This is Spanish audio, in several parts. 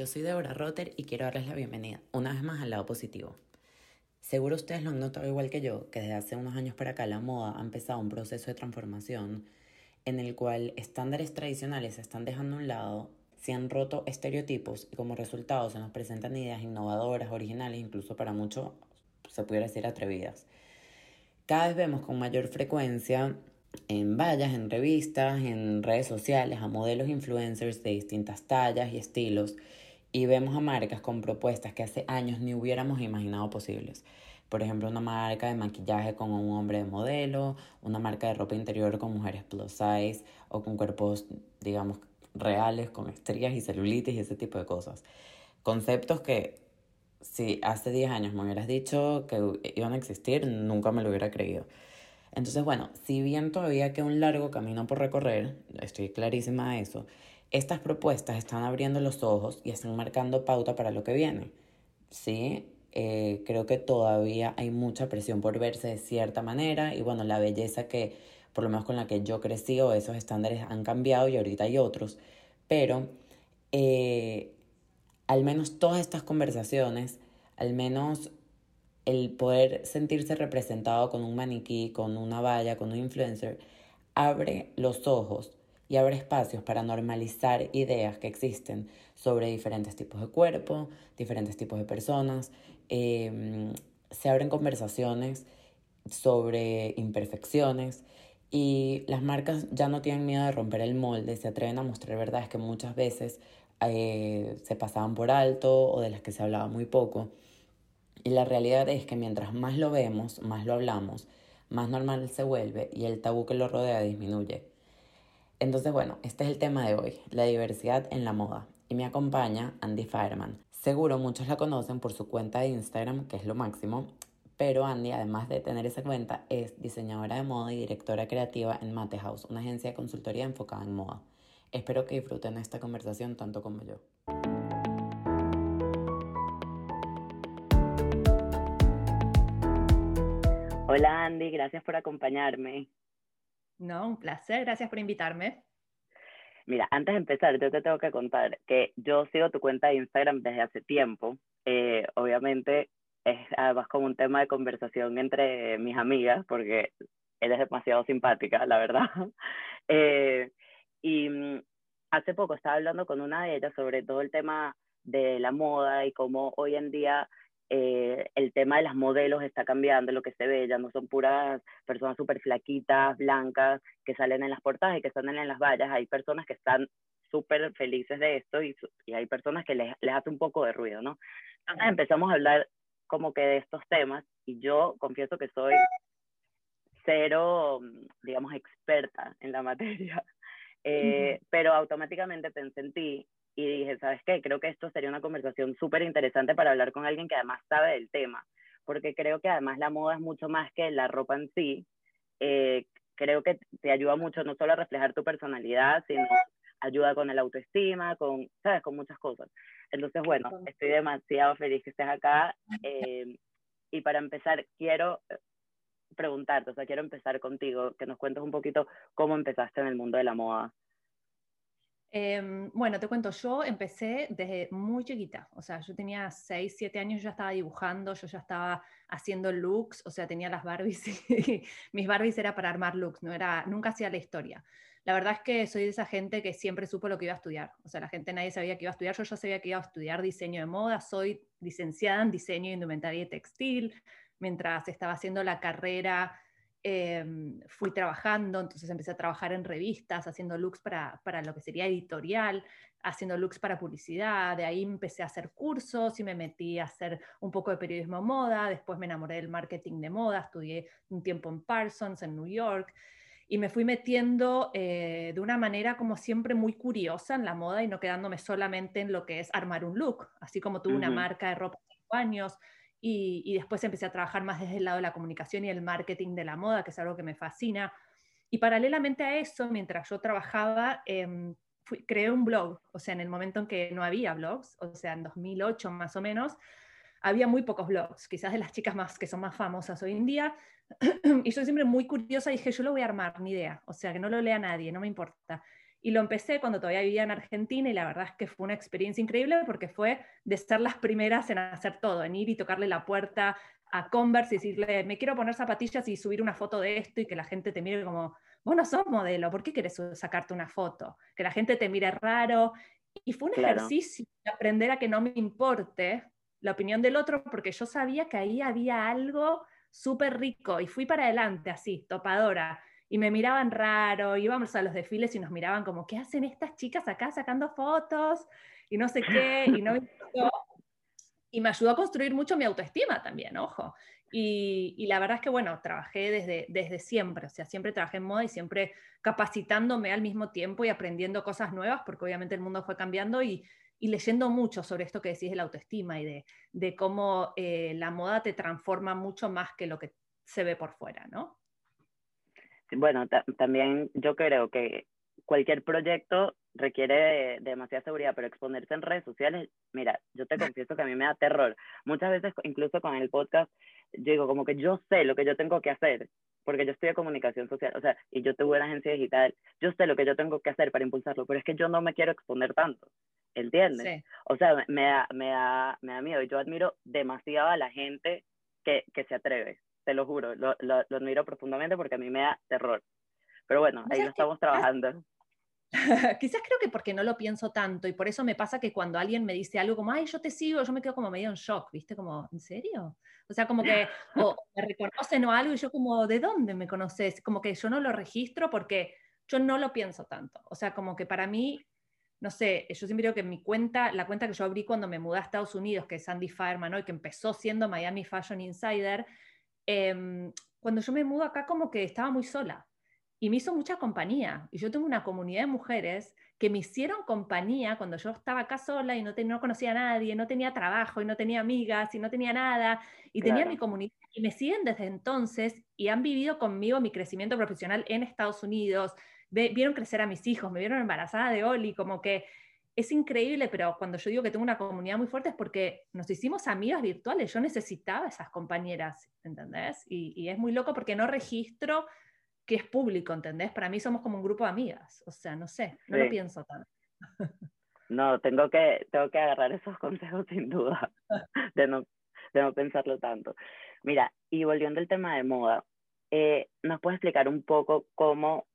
yo soy Deborah Rotter y quiero darles la bienvenida una vez más al lado positivo. Seguro ustedes lo han notado igual que yo, que desde hace unos años para acá la moda ha empezado un proceso de transformación en el cual estándares tradicionales se están dejando a un lado, se han roto estereotipos y como resultado se nos presentan ideas innovadoras, originales, incluso para muchos se pudiera decir atrevidas. Cada vez vemos con mayor frecuencia en vallas, en revistas, en redes sociales, a modelos influencers de distintas tallas y estilos y vemos a marcas con propuestas que hace años ni hubiéramos imaginado posibles. Por ejemplo, una marca de maquillaje con un hombre de modelo, una marca de ropa interior con mujeres plus size o con cuerpos, digamos, reales, con estrías y celulitis y ese tipo de cosas. Conceptos que si hace 10 años me hubieras dicho que iban a existir, nunca me lo hubiera creído. Entonces, bueno, si bien todavía queda un largo camino por recorrer, estoy clarísima de eso, estas propuestas están abriendo los ojos y están marcando pauta para lo que viene. Sí, eh, creo que todavía hay mucha presión por verse de cierta manera y bueno, la belleza que, por lo menos con la que yo crecí o esos estándares han cambiado y ahorita hay otros, pero eh, al menos todas estas conversaciones, al menos el poder sentirse representado con un maniquí, con una valla, con un influencer, abre los ojos y abre espacios para normalizar ideas que existen sobre diferentes tipos de cuerpo, diferentes tipos de personas. Em, se abren conversaciones sobre imperfecciones y las marcas ya no tienen miedo de romper el molde, se atreven a mostrar verdades que muchas veces eh, se pasaban por alto o de las que se hablaba muy poco. Y la realidad es que mientras más lo vemos, más lo hablamos, más normal se vuelve y el tabú que lo rodea disminuye. Entonces, bueno, este es el tema de hoy, la diversidad en la moda. Y me acompaña Andy Fireman. Seguro muchos la conocen por su cuenta de Instagram, que es lo máximo, pero Andy, además de tener esa cuenta, es diseñadora de moda y directora creativa en Mate House, una agencia de consultoría enfocada en moda. Espero que disfruten esta conversación tanto como yo. Hola Andy, gracias por acompañarme. No, un placer, gracias por invitarme. Mira, antes de empezar, yo te tengo que contar que yo sigo tu cuenta de Instagram desde hace tiempo. Eh, obviamente es además como un tema de conversación entre mis amigas, porque eres demasiado simpática, la verdad. Eh, y mm, hace poco estaba hablando con una de ellas sobre todo el tema de la moda y cómo hoy en día eh, el tema de las modelos está cambiando, lo que se ve, ya no son puras personas súper flaquitas, blancas, que salen en las portadas y que salen en las vallas, hay personas que están súper felices de esto y, y, hay personas que les, les hace un poco de ruido, ¿no? Entonces empezamos a hablar como que de estos temas y yo confieso que soy cero, digamos, experta en la materia, eh, pero automáticamente pensé en ti y dije, ¿sabes qué? Creo que esto sería una conversación súper interesante para hablar con alguien que además sabe del tema, porque creo que además la moda es mucho más que la ropa en sí. Eh, creo que te ayuda mucho no solo a reflejar tu personalidad, sino ayuda con el autoestima, con, ¿sabes? Con muchas cosas. Entonces, bueno, estoy demasiado feliz que estés acá. Eh, y para empezar, quiero preguntarte, o sea, quiero empezar contigo, que nos cuentes un poquito cómo empezaste en el mundo de la moda. Em, bueno, te cuento, yo empecé desde muy chiquita, o sea, yo tenía 6, 7 años, yo ya estaba dibujando, yo ya estaba haciendo looks, o sea, tenía las Barbies y mis Barbies era para armar looks, no era, nunca hacía la historia. La verdad es que soy de esa gente que siempre supo lo que iba a estudiar, o sea, la gente nadie sabía que iba a estudiar, yo ya sabía que iba a estudiar diseño de moda, soy licenciada en diseño, indumentaria y textil, mientras estaba haciendo la carrera Em, fui trabajando, entonces empecé a trabajar en revistas, haciendo looks para, para, lo que sería editorial, haciendo looks para publicidad, de ahí empecé a hacer cursos y me metí a hacer un poco de periodismo moda, después me enamoré del marketing de moda, estudié un tiempo en Parsons, en New York, y me fui metiendo eh, de una manera como siempre muy curiosa en la moda y no quedándome solamente en lo que es armar un look, así como tuve una marca de ropa de cinco años, y, después empecé a trabajar más desde el lado de la comunicación y el marketing de la moda, que es algo que me fascina. Y paralelamente a eso, mientras yo trabajaba, em, creé un blog, o sea, en el momento en que no había blogs, o sea, en 2008 más o menos, había muy pocos blogs, quizás de las chicas más que son más famosas hoy en día. y yo siempre muy curiosa dije, yo lo voy a armar, ni idea, o sea, que no lo lea nadie, no me importa. Y lo empecé cuando todavía vivía en Argentina y la verdad es que fue una experiencia increíble porque fue de ser las primeras en hacer todo, en ir y tocarle la puerta a Converse y decirle, me quiero poner zapatillas y subir una foto de esto y que la gente te mire como, vos no sos modelo, ¿por qué quieres sacarte una foto? Que la gente te mire raro. Y fue un ejercicio de aprender a que no me importe la opinión del otro porque yo sabía que ahí había algo súper rico y fui para adelante así, topadora. Y me miraban raro, íbamos a los desfiles y nos miraban como, ¿qué hacen estas chicas acá sacando fotos? Y no sé qué, y no me Y me ayudó a construir mucho mi autoestima también, ojo. Y, y, la verdad es que, bueno, trabajé desde, desde siempre, o sea, siempre trabajé en moda y siempre capacitándome al mismo tiempo y aprendiendo cosas nuevas, porque obviamente el mundo fue cambiando y, y leyendo mucho sobre esto que decís de la autoestima y de, de cómo eh, la moda te transforma mucho más que lo que se ve por fuera, ¿no? Bueno, también yo creo que cualquier proyecto requiere demasiada seguridad, pero exponerse en redes sociales, mira, yo te confieso que a mí me da terror. Muchas veces, incluso con el podcast, yo digo como que yo sé lo que yo tengo que hacer, porque yo estudié comunicación social, o sea, y yo tuve una agencia digital, yo sé lo que yo tengo que hacer para impulsarlo, pero es que yo no me quiero exponer tanto. ¿entiendes? O sea, me da, me, da, me da miedo. Y yo admiro demasiado a la gente que, que se atreve, te lo juro. Lo, lo, lo, admiro profundamente porque a mí me da terror. Pero bueno, ahí lo estamos trabajando. Quizás creo que porque no lo pienso tanto y por eso me pasa que cuando alguien me dice algo como, ay, yo te sigo, yo me quedo como medio en shock, ¿viste? Como, ¿en serio? O sea, como que o me reconocen o algo y yo como, ¿de dónde me conoces? Como que yo no lo registro porque yo no lo pienso tanto. O sea, como que para mí no sé, yo siempre digo que mi cuenta, la cuenta que yo abrí cuando me mudé a Estados Unidos, que es Sandy Fireman, y que empezó siendo Miami Fashion Insider, em, cuando yo me mudo acá como que estaba muy sola y me hizo mucha compañía. Y yo tengo una comunidad de mujeres que me hicieron compañía cuando yo estaba acá sola y no, no conocía a nadie, no tenía trabajo y no tenía amigas y no tenía nada. Y tenía mi comunidad y me siguen desde entonces y han vivido conmigo mi crecimiento profesional en Estados Unidos, vieron crecer a mis hijos, me vieron embarazada de Oli, como que es increíble, pero cuando yo digo que tengo una comunidad muy fuerte es porque nos hicimos amigas virtuales, yo necesitaba esas compañeras, ¿entendés? Y, es muy loco porque no registro que es público, ¿entendés? Para mí somos como un grupo de amigas, o sea, no sé, no lo pienso tanto. No, tengo que, tengo que agarrar esos consejos sin duda, de no, de no pensarlo tanto. Mira, y volviendo al tema de moda, eh, ¿nos puedes explicar un poco cómo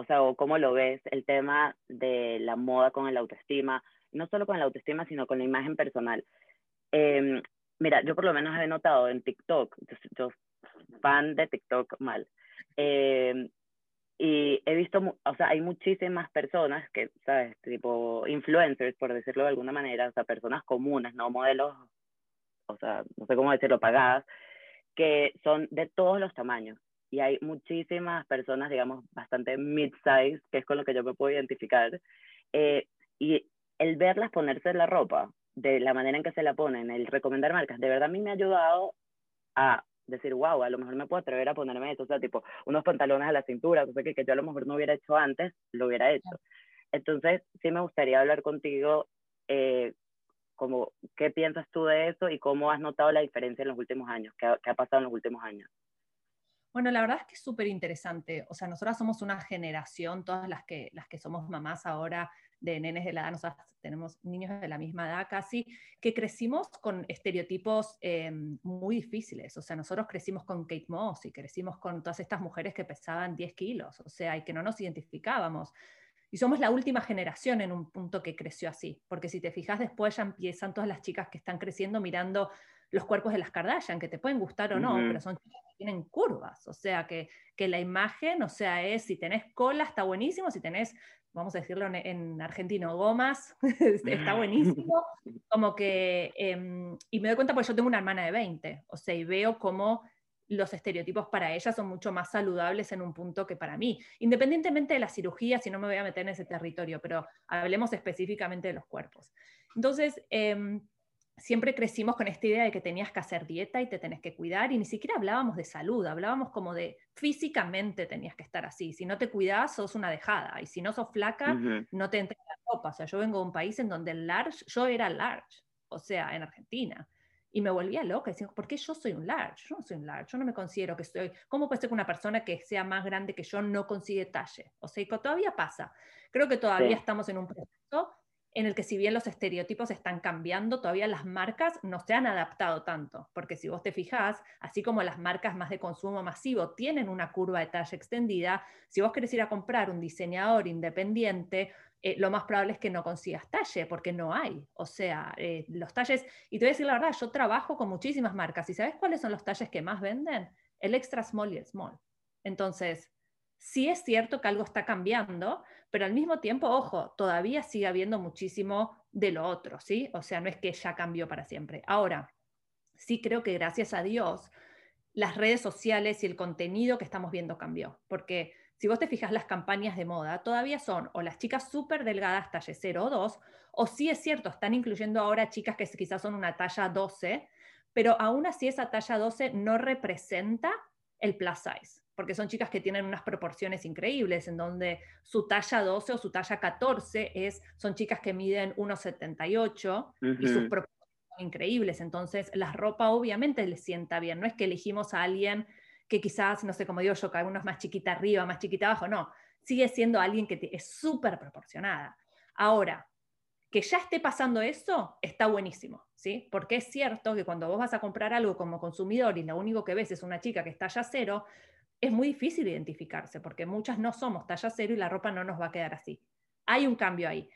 o sea, o cómo lo ves, el tema de la moda con el autoestima, no solo con el autoestima, sino con la imagen personal. Em, mira, yo por lo menos he notado en TikTok, yo, fan de TikTok mal, em, y he visto, o sea, hay muchísimas personas que, ¿sabes? Tipo influencers, por decirlo de alguna manera, o sea, personas comunes, no modelos, o sea, no sé cómo decirlo, pagadas, que son de todos los tamaños y hay muchísimas personas, digamos, bastante mid-size, que es con lo que yo me puedo identificar, eh, y el verlas ponerse la ropa, de la manera en que se la ponen, el recomendar marcas, de verdad a mí me ha ayudado a decir, wow, a lo mejor me puedo atrever a ponerme eso, o sea, tipo, unos pantalones a la cintura, cosa que, que yo a lo mejor no hubiera hecho antes, lo hubiera hecho. Entonces, sí me gustaría hablar contigo, eh, como, ¿qué piensas tú de eso y cómo has notado la diferencia en los últimos años? ¿Qué qué ha pasado en los últimos años? Bueno, la verdad es que es súper interesante. O sea, nosotras somos una generación, todas las que, las que somos mamás ahora de nenes de la edad, nosotras tenemos niños de la misma edad casi, que crecimos con estereotipos em, muy difíciles. O sea, nosotros crecimos con Kate Moss y crecimos con todas estas mujeres que pesaban 10 kilos, o sea, y que no nos identificábamos. Y somos la última generación en un punto que creció así, porque si te fijas después ya empiezan todas las chicas que están creciendo mirando los cuerpos de las Kardashian, que te pueden gustar o no, pero son chicas tienen curvas, o sea, que, que, la imagen, o sea, es si tenés cola está buenísimo, si tenés, vamos a decirlo en, argentino, gomas, está buenísimo, como que, em, y me doy cuenta porque yo tengo una hermana de 20, o sea, y veo cómo los estereotipos para ella son mucho más saludables en un punto que para mí, independientemente de la cirugía, si no me voy a meter en ese territorio, pero hablemos específicamente de los cuerpos. Entonces, eh, siempre crecimos con esta idea de que tenías que hacer dieta y te tenés que cuidar y ni siquiera hablábamos de salud, hablábamos como de físicamente tenías que estar así, si no te cuidas sos una dejada y si no sos flaca no te entra la ropa, o sea, yo vengo de un país en donde el large, yo era large, o sea, en Argentina, Y me volvía loca, diciendo, ¿por qué yo soy un large? Yo no soy un large, yo no me considero que estoy... ¿Cómo puede ser que una persona que sea más grande que yo no consigue talle? O sea, todavía pasa. Creo que todavía estamos en un proceso en el que si bien los estereotipos están cambiando, todavía las marcas no se han adaptado tanto, porque si vos te fijás, así como las marcas más de consumo masivo tienen una curva de talla extendida, si vos querés ir a comprar un diseñador independiente, eh, lo más probable es que no consigas talle, porque no hay. O sea, eh, los talles, y te voy a decir la verdad, yo trabajo con muchísimas marcas, ¿y sabes cuáles son los talles que más venden? El extra small y el small. Entonces, sí es cierto que algo está cambiando, pero al mismo tiempo, ojo, todavía sigue habiendo muchísimo de lo otro, ¿sí? O sea, no es que ya cambió para siempre. Ahora, sí creo que gracias a Dios, las redes sociales y el contenido que estamos viendo cambió, porque si vos te fijas las campañas de moda, todavía son o las chicas súper delgadas, talle 0 o 2, o sí es cierto, están incluyendo ahora chicas que quizás son una talla 12, pero aún así esa talla 12 no representa el plus size porque son chicas que tienen unas proporciones increíbles, en donde su talla 12 o su talla 14 es, son chicas que miden 1,78 y sus proporciones son increíbles. Entonces, la ropa obviamente les sienta bien. No es que elegimos a alguien que quizás, no sé, como digo yo, que algunos más chiquita arriba, más chiquita abajo, no. Sigue siendo alguien que es súper proporcionada. Ahora, que ya esté pasando eso, está buenísimo, ¿sí? Porque es cierto que cuando vos vas a comprar algo como consumidor y lo único que ves es una chica que está ya cero, es muy difícil identificarse porque muchas no somos talla cero y la ropa no nos va a quedar así. Hay un cambio ahí.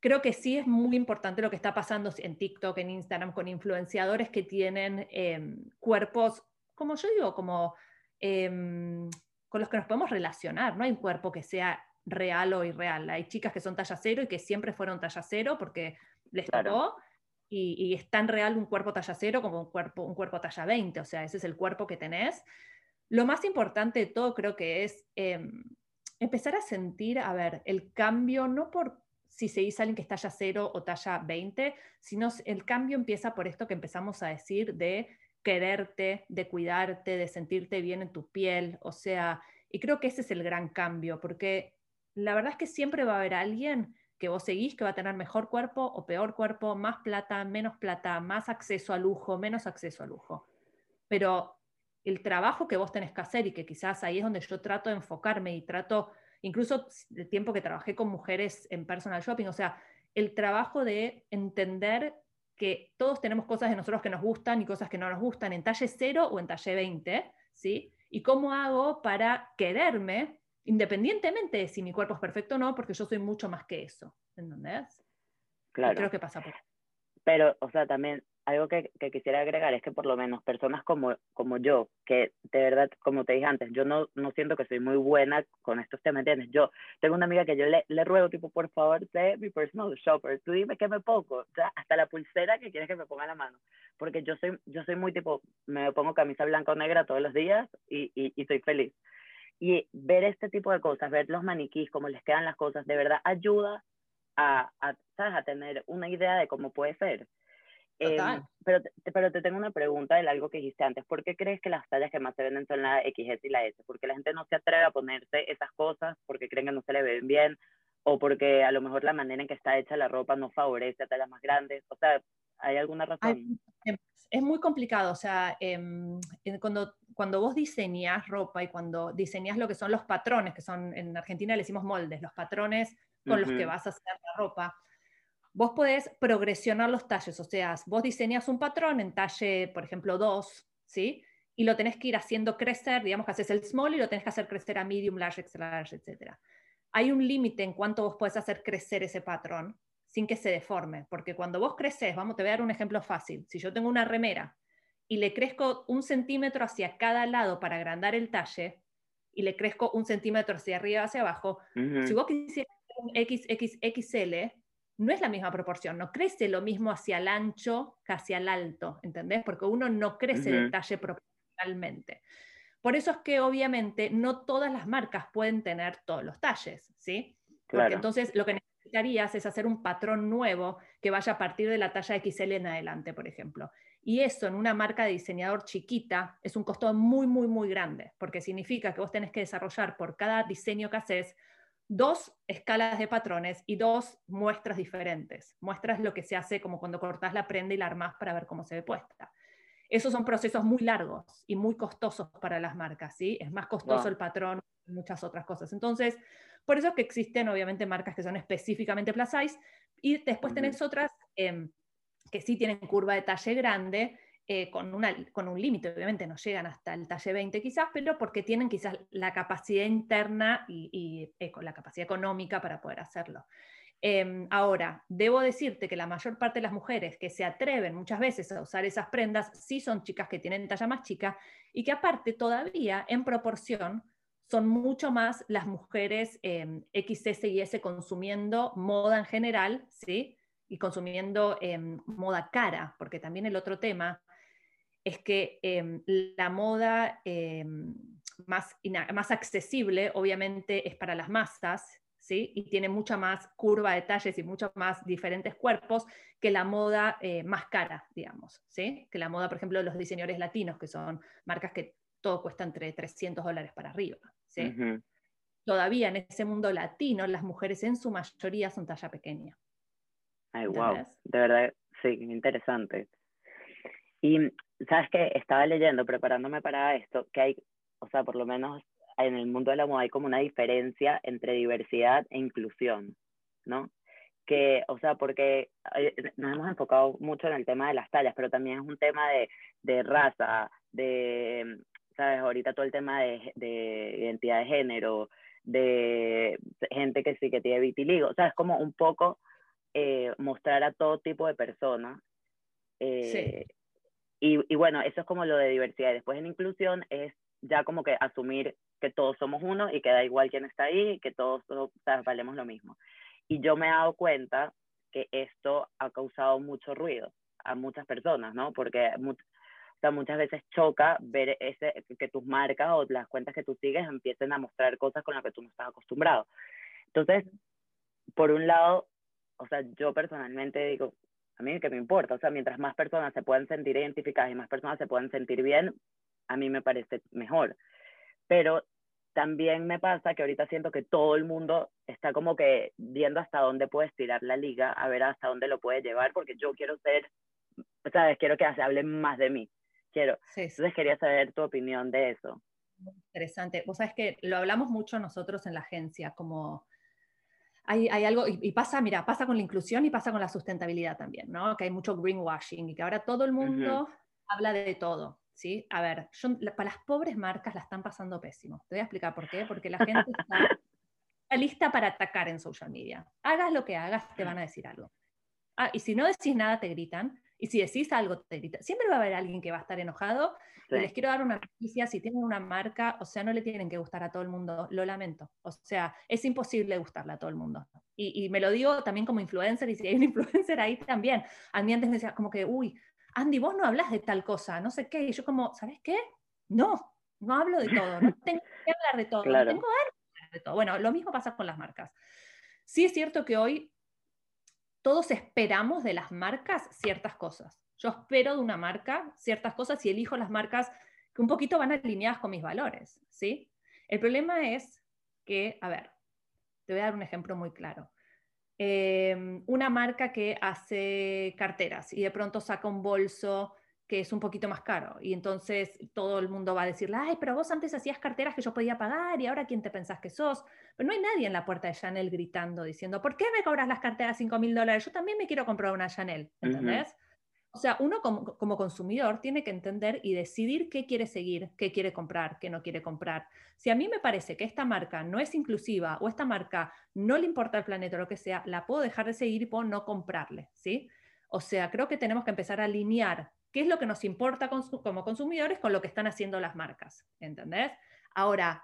Creo que sí es muy importante lo que está pasando en TikTok, en Instagram, con influenciadores que tienen em, cuerpos, como yo digo, como em, con los que nos podemos relacionar. No hay un cuerpo que sea real o irreal. Hay chicas que son talla cero y que siempre fueron talla cero porque les tocó. Y, y, es tan real un cuerpo talla cero como un cuerpo, un cuerpo talla 20. O sea, ese es el cuerpo que tenés. Lo más importante de todo creo que es em, empezar a sentir, a ver, el cambio, no por si se dice alguien que está talla 0 o talla 20, sino el cambio empieza por esto que empezamos a decir de quererte, de cuidarte, de sentirte bien en tu piel, o sea, y creo que ese es el gran cambio, porque la verdad es que siempre va a haber alguien que vos seguís que va a tener mejor cuerpo o peor cuerpo, más plata, menos plata, más acceso a lujo, menos acceso a lujo. Pero el trabajo que vos tenés que hacer y que quizás ahí es donde yo trato de enfocarme y trato, incluso el tiempo que trabajé con mujeres en personal shopping, o sea, el trabajo de entender que todos tenemos cosas de nosotros que nos gustan y cosas que no nos gustan en talle 0 o en talle 20, ¿sí? Y cómo hago para quererme independientemente de si mi cuerpo es perfecto o no, porque yo soy mucho más que eso, ¿entendés? Claro. creo que pasa por Pero, o sea, también algo que, quisiera agregar es que por lo menos personas como, como yo, que de verdad, como te dije antes, yo no, no siento que soy muy buena con estos temas, ¿entiendes? Yo tengo una amiga que yo le, le ruego, tipo, por favor, sé mi personal shopper, tú dime qué me pongo, o sea, hasta la pulsera que quieres que me ponga en la mano, porque yo soy, yo soy muy tipo, me pongo camisa blanca o negra todos los días y, y, y soy feliz. Y ver este tipo de cosas, ver los maniquís, cómo les quedan las cosas, de verdad ayuda a, a, ¿sabes? a tener una idea de cómo puede ser. Em, pero, pero te tengo una pregunta de algo que dijiste antes. ¿Por qué crees que las tallas que más se venden son la XS y la S? ¿Porque la gente no se atreve a ponerse esas cosas porque creen que no se le ven bien? ¿O porque a lo mejor la manera en que está hecha la ropa no favorece a tallas más grandes? O sea, ¿hay alguna razón? Em, es muy complicado. O sea, em, cuando, cuando vos diseñas ropa y cuando diseñas lo que son los patrones, que son en Argentina le decimos moldes, los patrones con los que vas a hacer la ropa, vos podés progresionar los talles, o sea, vos diseñas un patrón en talle, por ejemplo, 2, ¿sí? Y lo tenés que ir haciendo crecer, digamos que haces el small y lo tenés que hacer crecer a medium, large, extra large, etc. Hay un límite en cuánto vos podés hacer crecer ese patrón sin que se deforme, porque cuando vos creces, vamos, te voy a dar un ejemplo fácil. Si yo tengo una remera y le crezco un centímetro hacia cada lado para agrandar el talle y le crezco un centímetro hacia arriba hacia abajo, si vos quisieras un XXXL, no es la misma proporción, no crece lo mismo hacia el ancho que hacia el alto, ¿entendés? Porque uno no crece de talle proporcionalmente. Por eso es que obviamente no todas las marcas pueden tener todos los talles, ¿sí? Porque entonces lo que necesitarías es hacer un patrón nuevo que vaya a partir de la talla XL en adelante, por ejemplo. Y eso en una marca de diseñador chiquita es un costo muy, muy, muy grande, porque significa que vos tenés que desarrollar por cada diseño que haces dos escalas de patrones y dos muestras diferentes. Muestras lo que se hace como cuando cortas la prenda y la armás para ver cómo se ve puesta. Esos son procesos muy largos y muy costosos para las marcas, ¿sí? Es más costoso el patrón y muchas otras cosas. Entonces, por eso es que existen obviamente marcas que son específicamente plus size y después tenés otras em, que sí tienen curva de talle grande, eh, con, con un límite, obviamente no llegan hasta el talle 20 quizás, pero porque tienen quizás la capacidad interna y, eh, la capacidad económica para poder hacerlo. Em, ahora, debo decirte que la mayor parte de las mujeres que se atreven muchas veces a usar esas prendas sí son chicas que tienen talla más chica y que aparte todavía en proporción son mucho más las mujeres eh, XS y S consumiendo moda en general, ¿sí? Y consumiendo em, moda cara, porque también el otro tema es que em, la moda em, más, más accesible obviamente es para las masas, ¿sí? Y tiene mucha más curva de talles y muchos más diferentes cuerpos que la moda eh, más cara, digamos, ¿sí? Que la moda, por ejemplo, de los diseñadores latinos, que son marcas que todo cuesta entre 300 dólares para arriba, ¿sí? Todavía en ese mundo latino, las mujeres en su mayoría son talla pequeña. Ay, wow, de verdad, sí, interesante. Y sabes que estaba leyendo, preparándome para esto, que hay, o sea, por lo menos en el mundo de la moda hay como una diferencia entre diversidad e inclusión, ¿no? Que, o sea, porque eh, nos hemos enfocado mucho en el tema de las tallas, pero también es un tema de, de raza, de, ¿sabes? Ahorita todo el tema de, de, identidad de género, de gente que sí que tiene vitiligo, o sea, es como un poco eh, mostrar a todo tipo de personas eh, sí. Y, bueno, eso es como lo de diversidad. Después en inclusión es ya como que asumir que todos somos uno y que da igual quién está ahí, que todos, valemos lo mismo. Y yo me he dado cuenta que esto ha causado mucho ruido a muchas personas, ¿no? Porque muchas veces choca ver ese, que tus marcas o las cuentas que tú sigues empiecen a mostrar cosas con las que tú no estás acostumbrado. Entonces, por un lado, o sea, yo personalmente digo, a mí que me importa, o sea, mientras más personas se puedan sentir identificadas y más personas se puedan sentir bien, a mí me parece mejor. Pero también me pasa que ahorita siento que todo el mundo está como que viendo hasta dónde puede estirar la liga, a ver hasta dónde lo puede llevar, porque yo quiero ser, ¿sabes? Quiero que se hable más de mí. Quiero. Entonces quería saber tu opinión de eso. Interesante. Vos sabes que lo hablamos mucho nosotros en la agencia, como hay, algo, y, pasa, mira, pasa con la inclusión y pasa con la sustentabilidad también, ¿no? Que hay mucho greenwashing y que ahora todo el mundo habla de todo, ¿sí? A ver, para las pobres marcas la están pasando pésimo. Te voy a explicar por qué. Porque la gente está, lista para atacar en social media. Hagas lo que hagas, te van a decir algo. Ah, y si no decís nada, te gritan. Y si decís algo, te gritan. Siempre va a haber alguien que va a estar enojado les quiero dar una noticia, si tienen una marca, o sea, no le tienen que gustar a todo el mundo, lo lamento. O sea, es imposible gustarle a todo el mundo. Y, me lo digo también como influencer, y si hay un influencer ahí también. A mí antes me decía como que, uy, Andy, vos no hablas de tal cosa, no sé qué. Y yo como, ¿sabes qué? No, no hablo de todo, no tengo que hablar de todo, no tengo que hablar de todo. Bueno, lo mismo pasa con las marcas. Sí es cierto que hoy todos esperamos de las marcas ciertas cosas. Yo espero de una marca ciertas cosas y elijo las marcas que un poquito van alineadas con mis valores, ¿sí? El problema es que, a ver, te voy a dar un ejemplo muy claro. Em, una marca que hace carteras y de pronto saca un bolso que es un poquito más caro y entonces todo el mundo va a decirle, ay, pero vos antes hacías carteras que yo podía pagar y ahora quién te pensás que sos. Pero no hay nadie en la puerta de Chanel gritando, diciendo, ¿por qué me cobras las carteras 5 mil dólares? Yo también me quiero comprar una Chanel, ¿entendés? O sea, uno como, consumidor tiene que entender y decidir qué quiere seguir, qué quiere comprar, qué no quiere comprar. Si a mí me parece que esta marca no es inclusiva o esta marca no le importa el planeta o lo que sea, la puedo dejar de seguir y puedo no comprarle, ¿sí? O sea, creo que tenemos que empezar a alinear qué es lo que nos importa como consumidores con lo que están haciendo las marcas, ¿entendés? Ahora,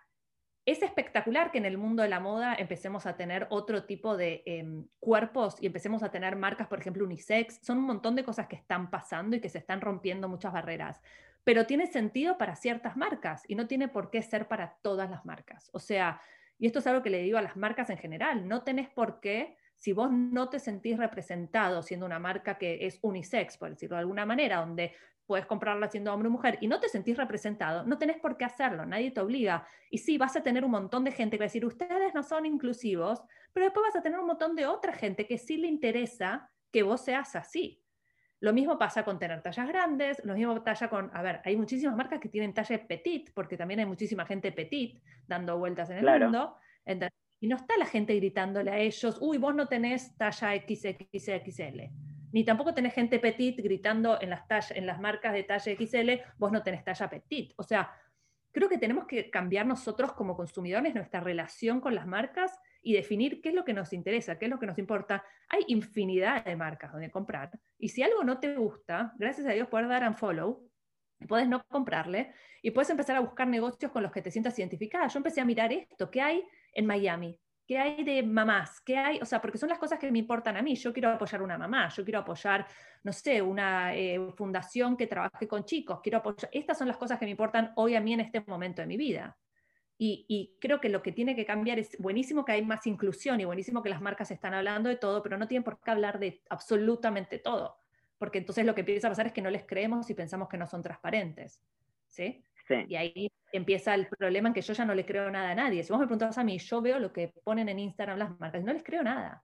es espectacular que en el mundo de la moda empecemos a tener otro tipo de em, cuerpos y empecemos a tener marcas, por ejemplo, unisex. Son un montón de cosas que están pasando y que se están rompiendo muchas barreras. Pero tiene sentido para ciertas marcas y no tiene por qué ser para todas las marcas. O sea, y esto es algo que le digo a las marcas en general, no tenés por qué, si vos no te sentís representado siendo una marca que es unisex, por decirlo de alguna manera, donde puedes comprarla siendo hombre o mujer y no te sentís representado, no tenés por qué hacerlo, nadie te obliga. Y sí, vas a tener un montón de gente que va a decir, ustedes no son inclusivos, pero después vas a tener un montón de otra gente que sí le interesa que vos seas así. Lo mismo pasa con tener tallas grandes, lo mismo talla con, a ver, hay muchísimas marcas que tienen talla petit, porque también hay muchísima gente petit dando vueltas en el mundo. Y no está la gente gritándole a ellos, uy, vos no tenés talla XXXL ni tampoco tenés gente petit gritando en las, en las marcas de talla XL, vos no tenés talla petit. O sea, creo que tenemos que cambiar nosotros como consumidores nuestra relación con las marcas y definir qué es lo que nos interesa, qué es lo que nos importa. Hay infinidad de marcas donde comprar y si algo no te gusta, gracias a Dios puedes dar un follow, puedes no comprarle y puedes empezar a buscar negocios con los que te sientas identificada. Yo empecé a mirar esto, ¿qué hay en Miami? ¿Qué hay de mamás? ¿Qué hay? O sea, porque son las cosas que me importan a mí. Yo quiero apoyar una mamá, yo quiero apoyar, no sé, una eh, fundación que trabaje con chicos, quiero apoyar. Estas son las cosas que me importan hoy a mí en este momento de mi vida. Y, y, creo que lo que tiene que cambiar es buenísimo que hay más inclusión y buenísimo que las marcas están hablando de todo, pero no tienen por qué hablar de absolutamente todo, porque entonces lo que empieza a pasar es que no les creemos y pensamos que no son transparentes. ¿sí? Y ahí empieza el problema en que yo ya no le creo nada a nadie. Si vos me preguntas a mí, yo veo lo que ponen en Instagram las marcas y no les creo nada.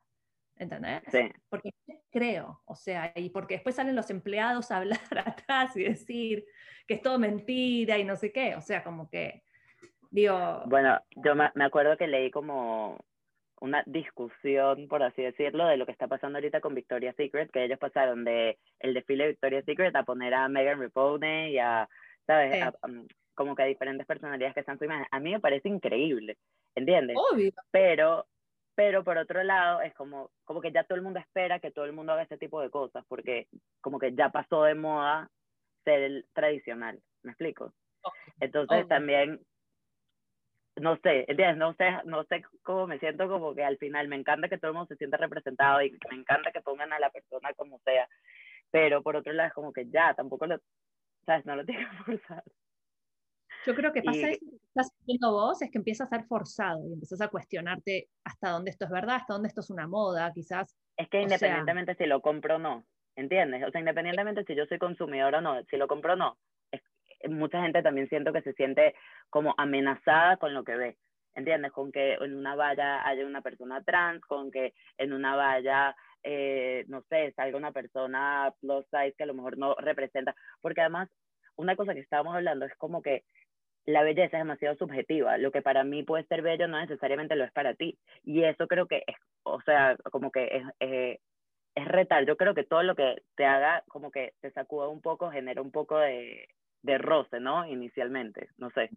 ¿Entendés? Sí. Porque creo, o sea, y porque después salen los empleados a hablar atrás y decir que es todo mentira y no sé qué, o sea, como que, digo... Bueno, yo me, acuerdo que leí como una discusión, por así decirlo, de lo que está pasando ahorita con Victoria's Secret, que ellos pasaron de el desfile de Victoria's Secret a poner a Megan Rapinoe y a ¿sabes? como que hay diferentes personalidades que están su imagen. A mí me parece increíble, ¿entiendes? Obvio. Pero, pero por otro lado, es como, como que ya todo el mundo espera que todo el mundo haga este tipo de cosas, porque como que ya pasó de moda ser el tradicional, ¿me explico? Entonces también, no sé, ¿entiendes? No sé, no sé cómo me siento como que al final me encanta que todo el mundo se sienta representado y me encanta que pongan a la persona como sea, pero por otro lado es como que ya, tampoco lo, ¿sabes? No lo tiene que forzar. Yo creo que pasa eso que estás haciendo vos, es que empiezas a ser forzado y empiezas a cuestionarte hasta dónde esto es verdad, hasta dónde esto es una moda, quizás. Es que independientemente si lo compro o no, ¿entiendes? O sea, independientemente si yo soy consumidor o no, si lo compro o no, mucha gente también siento que se siente como amenazada con lo que ve, ¿entiendes? Con que en una valla haya una persona trans, con que en una valla eh, no sé, salga una persona plus size que a lo mejor no representa, porque además una cosa que estábamos hablando es como que la belleza es demasiado subjetiva, lo que para mí puede ser bello no necesariamente lo es para ti, y eso creo que es, o sea, como que es, es, es retal, yo creo que todo lo que te haga como que te sacuda un poco, genera un poco de, de roce, ¿no? Inicialmente, no sé.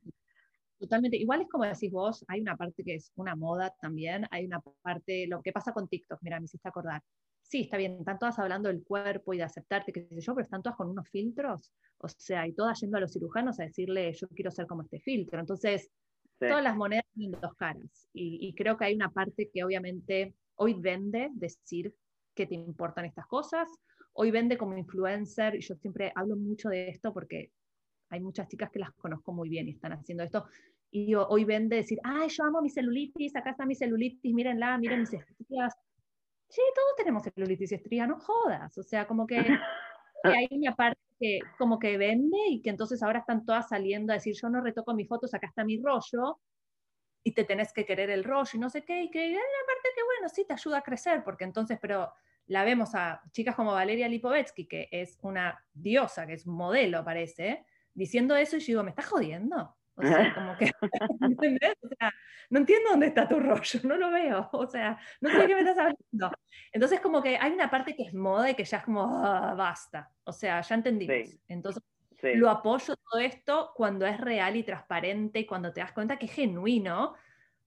Totalmente. Igual es como decís vos, hay una parte que es una moda también, hay una parte, lo que pasa con TikTok, mira, me hiciste acordar. Sí, está bien, están todas hablando del cuerpo y de aceptarte, qué sé yo, pero están todas con unos filtros, o sea, y todas yendo a los cirujanos a decirle, yo quiero ser como este filtro. Entonces, todas las monedas tienen dos caras. Y, y creo que hay una parte que obviamente hoy vende decir que te importan estas cosas, hoy vende como influencer, y yo siempre hablo mucho de esto porque hay muchas chicas que las conozco muy bien y están haciendo esto, y hoy vende decir, ay, yo amo mi celulitis, acá está mi celulitis, mírenla, miren mis estrías. Sí, todos tenemos celulitis y estrías, no jodas. O sea, como que hay una parte que como que vende y que entonces ahora están todas saliendo a decir, yo no retoco mis fotos, acá está mi rollo, y te tenés que querer el rollo y no sé qué, y que hay una parte que, bueno, sí te ayuda a crecer, porque entonces, pero la vemos a chicas como Valeria Lipovetsky, que es una diosa, que es modelo, parece, diciendo eso, y yo digo, ¿me estás jodiendo? O sea, como que, no entiendo dónde está tu rollo, no lo veo, o sea, no sé de qué me estás hablando. Entonces, como que hay una parte que es moda y que ya es como, ah, basta, o sea, ya entendimos. Entonces, lo apoyo todo esto cuando es real y transparente y cuando te das cuenta que es genuino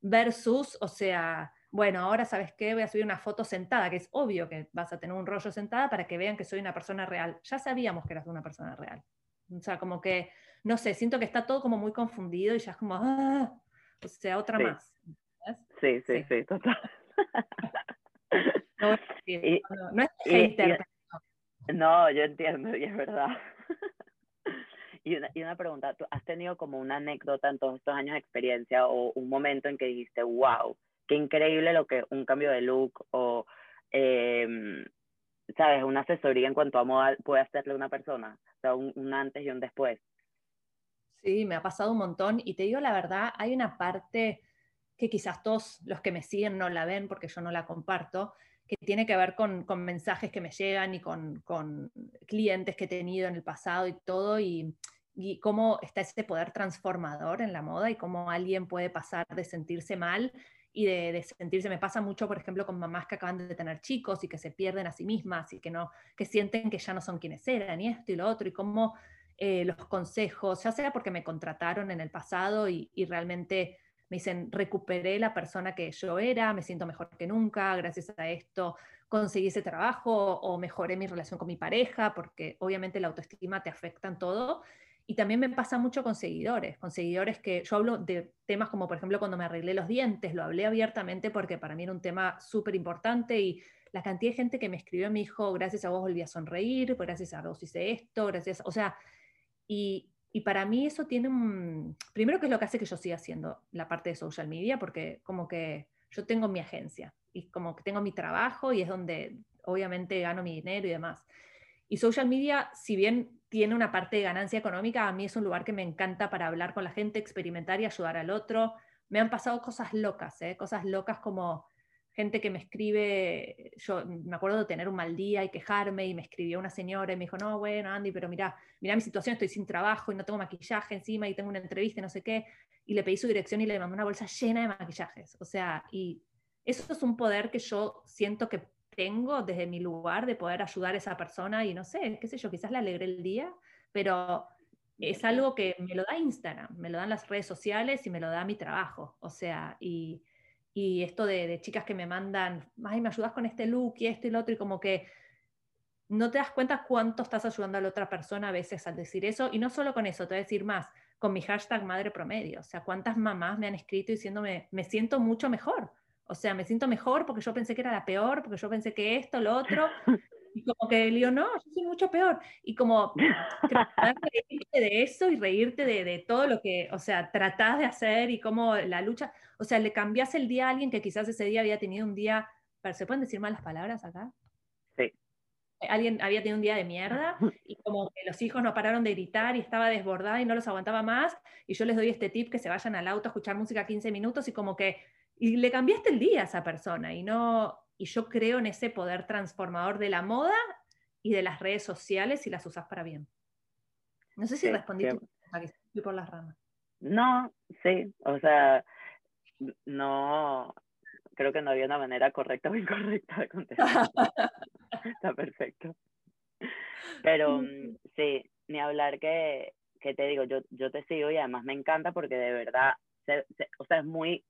versus, o sea, bueno, ahora sabes qué, voy a subir una foto sentada, que es obvio que vas a tener un rollo sentada para que vean que soy una persona real. Ya sabíamos que eras una persona real. O sea, como que no sé, siento que está todo como muy confundido y ya es como, ah, o sea, otra más. Sí, sí, sí, total. no, no, es hater. no, yo entiendo, y es verdad. Y una, y una, pregunta, ¿tú has tenido como una anécdota en todos estos años de experiencia o un momento en que dijiste, wow, qué increíble lo que un cambio de look o, eh, ¿sabes? Una asesoría en cuanto a moda puede hacerle una persona, o sea, un, antes y un después. Sí, me ha pasado un montón y te digo la verdad, hay una parte que quizás todos los que me siguen no la ven porque yo no la comparto, que tiene que ver con, mensajes que me llegan y con, con, clientes que he tenido en el pasado y todo, y, y, cómo está ese poder transformador en la moda y cómo alguien puede pasar de sentirse mal y de, sentirse, me pasa mucho, por ejemplo, con mamás que acaban de tener chicos y que se pierden a sí mismas y que, no, que sienten que ya no son quienes eran y esto y lo otro, y cómo eh, los consejos, ya sea porque me contrataron en el pasado y, y realmente me dicen, recuperé la persona que yo era, me siento mejor que nunca, gracias a esto conseguí ese trabajo o mejoré mi relación con mi pareja, porque obviamente la autoestima te afecta en todo. Y también me pasa mucho con seguidores, con seguidores que yo hablo de temas como, por ejemplo, cuando me arreglé los dientes, lo hablé abiertamente porque para mí era un tema súper importante y la cantidad de gente que me escribió me dijo, gracias a vos volví a sonreír, gracias a vos hice esto, gracias, o sea, y, y para mí eso tiene un... Primero que es lo que hace que yo siga haciendo la parte de social media, porque como que yo tengo mi agencia y como que tengo mi trabajo y es donde obviamente gano mi dinero y demás. Y social media, si bien tiene una parte de ganancia económica, a mí es un lugar que me encanta para hablar con la gente, experimentar y ayudar al otro. Me han pasado cosas locas, ¿eh? cosas locas como gente que me escribe, yo me acuerdo de tener un mal día y quejarme y me escribió una señora y me dijo, no, bueno, Andy, pero mira, mira mi situación, estoy sin trabajo y no tengo maquillaje encima y tengo una entrevista y no sé qué, y le pedí su dirección y le mandó una bolsa llena de maquillajes. O sea, y eso es un poder que yo siento que tengo desde mi lugar de poder ayudar a esa persona y no sé, qué sé yo, quizás le alegré el día, pero es algo que me lo da Instagram, me lo dan las redes sociales y me lo da mi trabajo. O sea, y y esto de, chicas que me mandan, ay, me ayudas con este look y esto y lo otro, y como que no te das cuenta cuánto estás ayudando a la otra persona a veces al decir eso, y no solo con eso, te voy a decir más, con mi hashtag madre promedio, o sea, cuántas mamás me han escrito diciéndome, me siento mucho mejor, o sea, me siento mejor porque yo pensé que era la peor, porque yo pensé que esto, lo otro, y como que le digo, no, yo soy mucho peor. Y como reírte de eso y reírte de, de, todo lo que, o sea, tratás de hacer y cómo la lucha, o sea, le cambias el día a alguien que quizás ese día había tenido un día, ¿se pueden decir malas palabras acá? Sí. Alguien había tenido un día de mierda y como que los hijos no pararon de gritar y estaba desbordada y no los aguantaba más y yo les doy este tip que se vayan al auto a escuchar música 15 minutos y como que y le cambiaste el día a esa persona y no y yo creo en ese poder transformador de la moda y de las redes sociales y las usas para bien. No sé si respondí por las ramas. No, sí, o sea, no, creo que no había una manera correcta o incorrecta de contestar. Está perfecto. Pero mm, sí, ni hablar que, que te digo, yo, yo te sigo y además me encanta porque de verdad, o sea, es muy,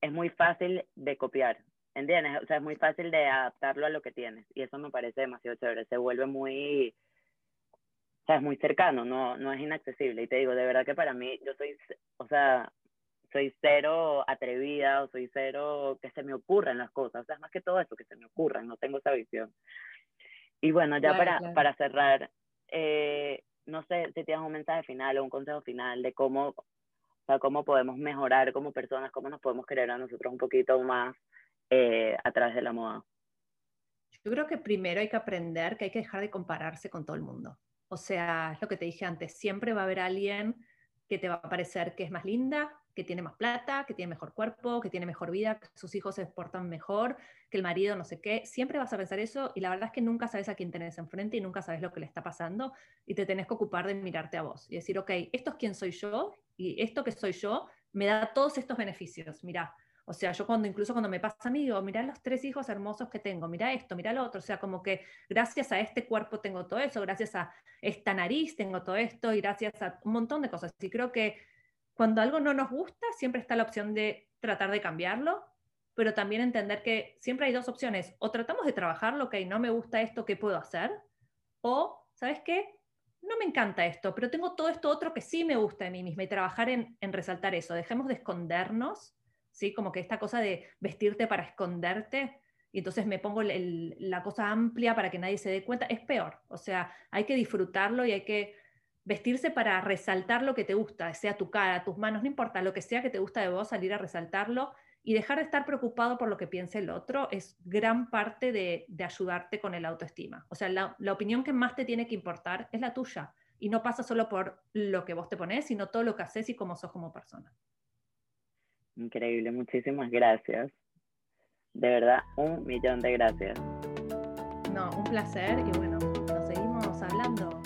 es muy fácil de copiar. ¿Entiendes? O sea, es muy fácil de adaptarlo a lo que tienes. Y eso me parece demasiado chévere. Se vuelve muy, o sea, es muy cercano, no, no es inaccesible. Y te digo, de verdad que para mí, yo soy, o sea, soy cero atrevida o soy cero que se me ocurran las cosas. O sea, es más que todo eso, que se me ocurran, no tengo esa visión. Y bueno, ya para, para cerrar, eh, no sé si tienes un mensaje final o un consejo final de cómo, o sea, cómo podemos mejorar como personas, cómo nos podemos querer a nosotros un poquito más eh, a través de la moda. Yo creo que primero hay que aprender que hay que dejar de compararse con todo el mundo. O sea, es lo que te dije antes, siempre va a haber alguien que te va a parecer que es más linda, que tiene más plata, que tiene mejor cuerpo, que tiene mejor vida, que sus hijos se portan mejor, que el marido no sé qué. Siempre vas a pensar eso y la verdad es que nunca sabes a quién tenés enfrente y nunca sabes lo que le está pasando y te tenés que ocupar de mirarte a vos y decir, ok, esto es quién soy yo y esto que soy yo me da todos estos beneficios. Mira, o sea, yo cuando incluso cuando me pasa a mí, digo, mira los tres hijos hermosos que tengo, mira esto, mira lo otro. O sea, como que gracias a este cuerpo tengo todo eso, gracias a esta nariz tengo todo esto y gracias a un montón de cosas. Y creo que cuando algo no nos gusta, siempre está la opción de tratar de cambiarlo, pero también entender que siempre hay dos opciones. O tratamos de trabajarlo, que no me gusta esto, ¿qué puedo hacer? O, ¿sabes qué? No me encanta esto, pero tengo todo esto otro que sí me gusta de mí misma y trabajar en, en resaltar eso. Dejemos de escondernos ¿sí? Como que esta cosa de vestirte para esconderte y entonces me pongo la cosa amplia para que nadie se dé cuenta, es peor. O sea, hay que disfrutarlo y hay que vestirse para resaltar lo que te gusta, sea tu cara, tus manos, no importa, lo que sea que te gusta de vos, salir a resaltarlo Y dejar de estar preocupado por lo que piense el otro es gran parte de, ayudarte con el autoestima. O sea, la, la, opinión que más te tiene que importar es la tuya. Y no pasa solo por lo que vos te pones, sino todo lo que haces y cómo sos como persona. Increíble, muchísimas gracias. De verdad, un millón de gracias. No, un placer y bueno, nos seguimos hablando.